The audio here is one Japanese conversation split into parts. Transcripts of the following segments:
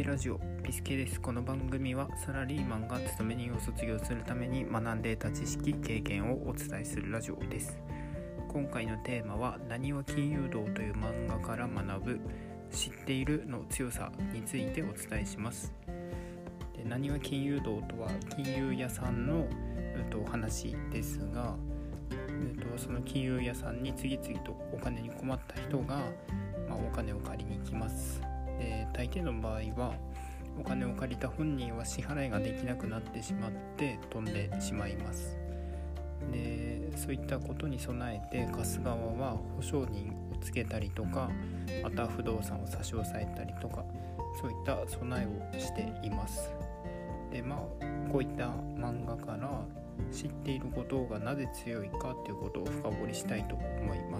ケラジオピスケです。この番組はサラリーマンが勤め人を卒業するために学んで得た知識経験をお伝えするラジオです。今回のテーマは「なにわ金融道」という漫画から学ぶ「知っている」の強さについてお伝えします。でなにわ金融道とは金融屋さんの、えっと、話ですが、えっと、その金融屋さんに次々とお金に困った人が、まあ、お金を借りに来ます。で大抵の場合はお金を借りた本人は支払いができなくなってしまって飛んでしまいます。でそういったことに備えて貸す側は保証人をつけたりとかまた不動産を差し押さえたりとかそういった備えをしています。でまあこういった漫画から知っていることがなぜ強いかっていうことを深掘りしたいと思います。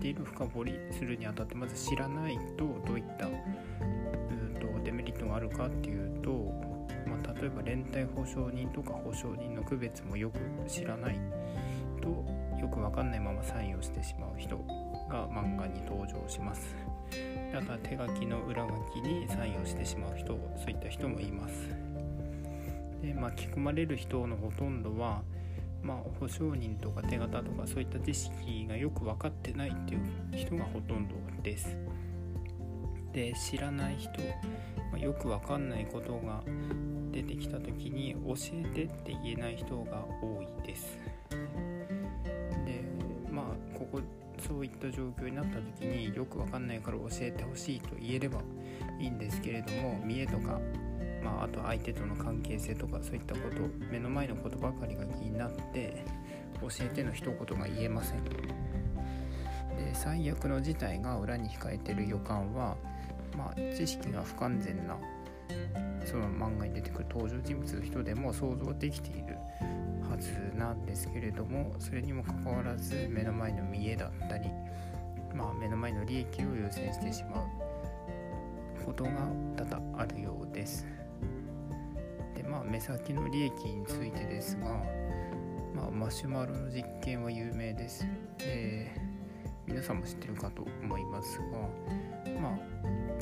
っている深掘りするにあたってまず知らないとどういったうんとデメリットがあるかっていうと、まあ、例えば連帯保証人とか保証人の区別もよく知らないとよくわかんないままサインをしてしまう人が漫画に登場します。あとは手書きの裏書きにサインをしてしまう人そういった人もいます。で巻き込まれる人のほとんどはまあ、保証人とか手形とかそういった知識がよく分かってないっていう人がほとんどです。で知らない人、まあ、よく分かんないことが出てきた時に教えてって言えない人が多いです。でまあここそういった状況になった時によく分かんないから教えてほしいと言えればいいんですけれども見栄とかまあ、あと相手との関係性とかそういったこと目の前のことばかりが気になって教えての一言が言えませんで最悪の事態が裏に控えてる予感は、まあ、知識が不完全なその漫画に出てくる登場人物の人でも想像できているはずなんですけれどもそれにもかかわらず目の前の見栄だったり、まあ、目の前の利益を優先してしまうことが多々あるようです。まあ、目先の利益についてですが、まあ、マシュマロの実験は有名です。で皆さんも知ってるかと思いますが、まあ、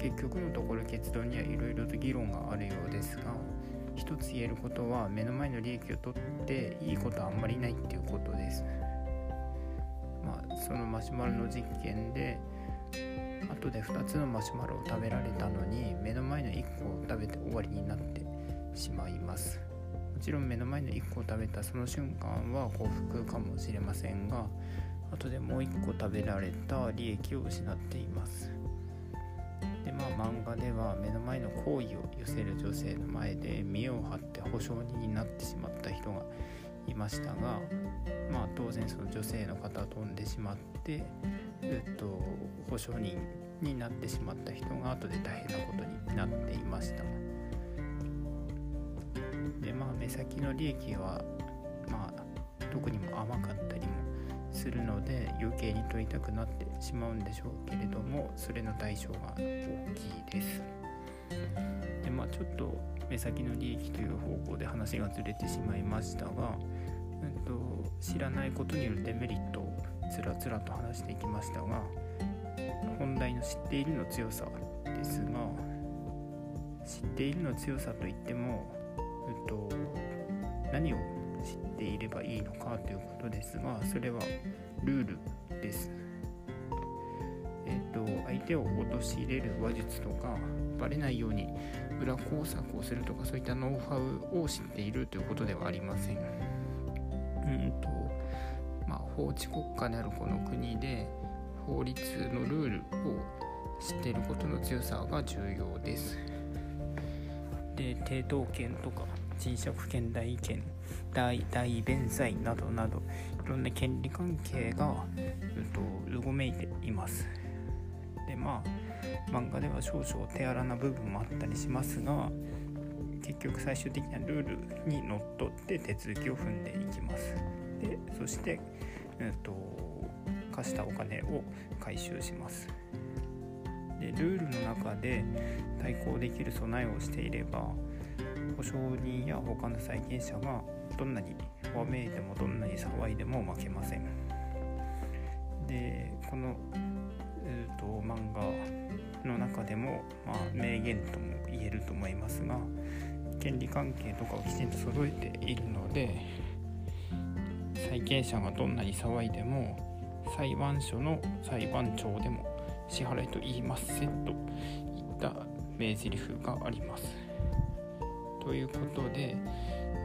結局のところ結論にはいろいろと議論があるようですが一つ言えることは目の前の利益を取っていいことはあんまりないっていうことです。まあ、そのマシュマロの実験で後で2つのマシュマロを食べられたのに目の前の1個を食べて終わりになってしまいますもちろん目の前の1個を食べたその瞬間は幸福かもしれませんが後でもう1個食べられた利益を失っていますでまあ漫画では目の前の好意を寄せる女性の前で見栄を張って保証人になってしまった人がいましたがまあ当然その女性の方は飛んでしまってえっと保証人になってしまった人が後で大変なことになっていました。でまあ目先の利益はまあ特にも甘かったりもするので余計に取りたくなってしまうんでしょうけれどもそれの代償が大きいです。でまあちょっと目先の利益という方向で話がずれてしまいましたが、えっと、知らないことによるデメリットをつらつらと話していきましたが本題の知っているの強さですが知っているの強さといってもえっと、何を知っていればいいのかということですがそれはルールです。えっと、相手を陥れる話術とかバレないように裏工作をするとかそういったノウハウを知っているということではありません。うんとまあ、法治国家であるこの国で法律のルールを知っていることの強さが重要です。で抵当権とか賃借権代権大大弁済などなどいろんな権利関係が、うと、うごめいています。でまあ漫画では少々手荒な部分もあったりしますが結局最終的なルールにのっとって手続きを踏んでいきます。でそして、えーと貸したお金を回収します。でルールの中で対抗できる備えをしていれば保証人や他の債権者がどんなにわめいてもどんなに騒いでも負けませんでこの、えーと、漫画の中でも、まあ、名言とも言えると思いますが権利関係とかをきちんと揃えているので債権者がどんなに騒いでも裁判所の裁判長でも支払いと言いませんといった名台詞があります。ということで、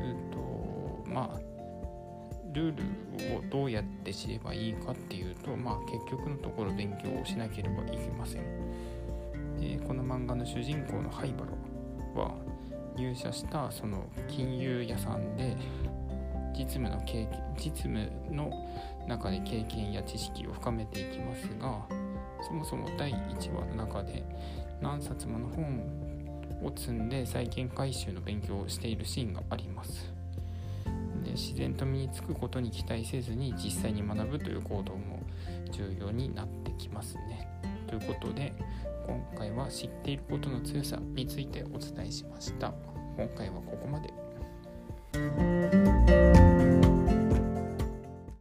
うんとまあ、ルールをどうやって知ればいいかっていうと、まあ、結局のところ勉強をしなければいけません。でこの漫画の主人公のハイバロは入社したその金融屋さんで実務の経験実務の中で経験や知識を深めていきますがそもそも第1話の中で何冊もの本を積んで債権回収の勉強をしているシーンがあります。で自然と身につくことに期待せずに実際に学ぶという行動も重要になってきますね。ということで今回は知っていることの強さについてお伝えしました。今回はここまで。